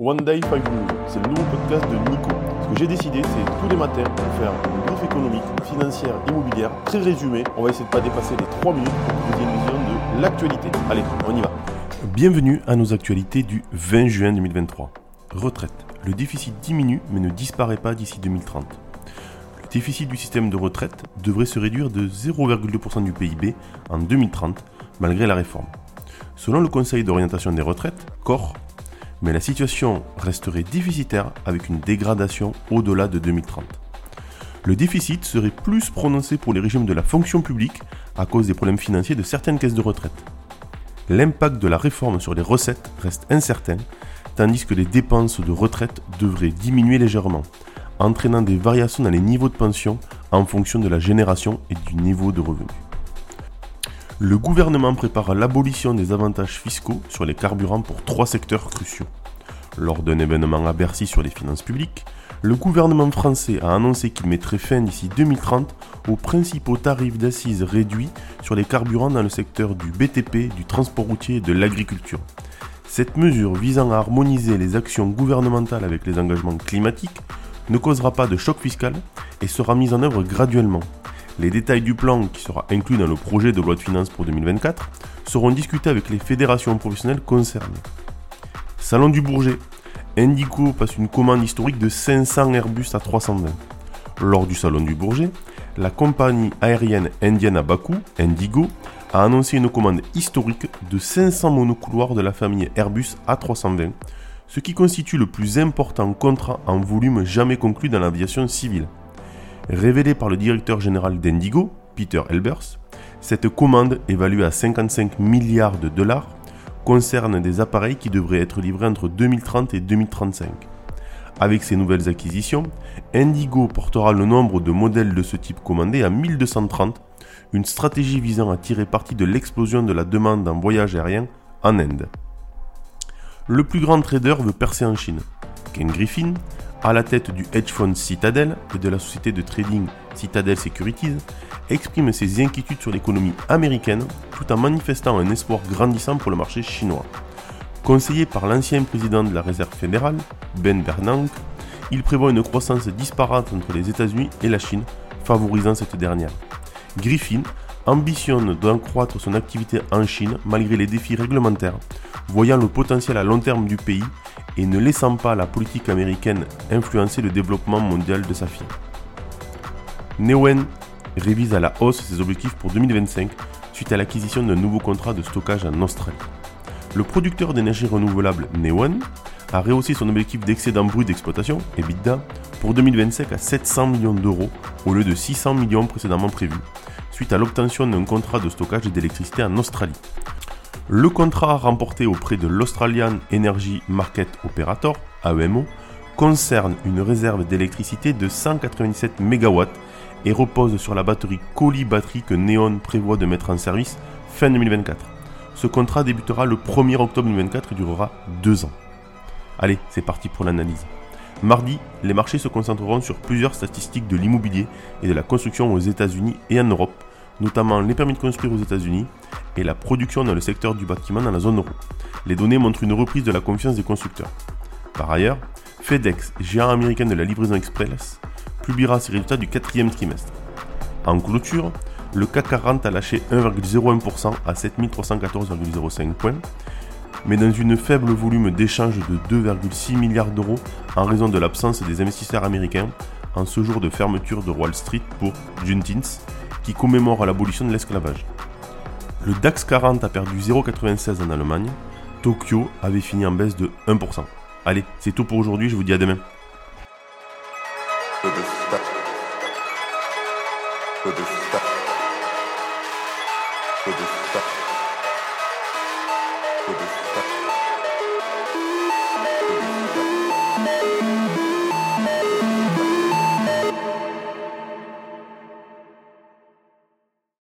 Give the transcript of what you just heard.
One Day Five News, c'est le nouveau podcast de Nico. Ce que j'ai décidé, c'est tous les matins de faire une brief économique, financière, immobilière, très résumé. On va essayer de pas dépasser les 3 minutes pour vous ayez une vision de l'actualité. Allez, on y va. Bienvenue à nos actualités du 20 juin 2023. Retraite. Le déficit diminue mais ne disparaît pas d'ici 2030. Le déficit du système de retraite devrait se réduire de 0,2% du PIB en 2030 malgré la réforme. Selon le Conseil d'orientation des retraites, CORE, mais la situation resterait déficitaire avec une dégradation au-delà de 2030. Le déficit serait plus prononcé pour les régimes de la fonction publique à cause des problèmes financiers de certaines caisses de retraite. L'impact de la réforme sur les recettes reste incertain, tandis que les dépenses de retraite devraient diminuer légèrement, entraînant des variations dans les niveaux de pension en fonction de la génération et du niveau de revenu. Le gouvernement prépare l'abolition des avantages fiscaux sur les carburants pour trois secteurs cruciaux. Lors d'un événement à Bercy sur les finances publiques, le gouvernement français a annoncé qu'il mettrait fin d'ici 2030 aux principaux tarifs d'assises réduits sur les carburants dans le secteur du BTP, du transport routier et de l'agriculture. Cette mesure visant à harmoniser les actions gouvernementales avec les engagements climatiques ne causera pas de choc fiscal et sera mise en œuvre graduellement. Les détails du plan, qui sera inclus dans le projet de loi de finances pour 2024, seront discutés avec les fédérations professionnelles concernées. Salon du Bourget. Indigo passe une commande historique de 500 Airbus à 320. Lors du Salon du Bourget, la compagnie aérienne indienne à Bakou, Indigo, a annoncé une commande historique de 500 monocouloirs de la famille Airbus A320, ce qui constitue le plus important contrat en volume jamais conclu dans l'aviation civile. Révélé par le directeur général d'Indigo, Peter Elbers, cette commande, évaluée à 55 milliards de dollars, concerne des appareils qui devraient être livrés entre 2030 et 2035. Avec ces nouvelles acquisitions, Indigo portera le nombre de modèles de ce type commandés à 1230, une stratégie visant à tirer parti de l'explosion de la demande en voyage aérien en Inde. Le plus grand trader veut percer en Chine. Ken Griffin, à la tête du hedge fund Citadel et de la société de trading Citadel Securities, exprime ses inquiétudes sur l'économie américaine tout en manifestant un espoir grandissant pour le marché chinois. Conseillé par l'ancien président de la Réserve fédérale, Ben Bernanke, il prévoit une croissance disparate entre les États-Unis et la Chine, favorisant cette dernière. Griffin ambitionne d'accroître son activité en Chine malgré les défis réglementaires, voyant le potentiel à long terme du pays et ne laissant pas la politique américaine influencer le développement mondial de sa fille. Neoen révise à la hausse ses objectifs pour 2025 suite à l'acquisition d'un nouveau contrat de stockage en Australie. Le producteur d'énergie renouvelable Neoen a rehaussé son objectif d'excédent brut d'exploitation, EBITDA, pour 2025 à 700 millions d'euros au lieu de 600 millions précédemment prévus, suite à l'obtention d'un contrat de stockage d'électricité en Australie. Le contrat remporté auprès de l'Australian Energy Market Operator, AEMO, concerne une réserve d'électricité de 197 MW et repose sur la batterie Collie Battery que Neon prévoit de mettre en service fin 2024. Ce contrat débutera le 1er octobre 2024 et durera deux ans. Allez, c'est parti pour l'analyse. Mardi, les marchés se concentreront sur plusieurs statistiques de l'immobilier et de la construction aux États-Unis et en Europe, notamment les permis de construire aux États-Unis et la production dans le secteur du bâtiment dans la zone euro. Les données montrent une reprise de la confiance des constructeurs. Par ailleurs, FedEx, géant américain de la livraison express, publiera ses résultats du quatrième trimestre. En clôture, le CAC 40 a lâché 1,01% à 7314,05 points, mais dans une faible volume d'échange de 2,6 milliards d'euros en raison de l'absence des investisseurs américains en ce jour de fermeture de Wall Street pour Juneteenth, qui commémore l'abolition de l'esclavage. Le DAX 40 a perdu 0,96 en Allemagne. Tokyo avait fini en baisse de 1%. Allez, c'est tout pour aujourd'hui, je vous dis à demain.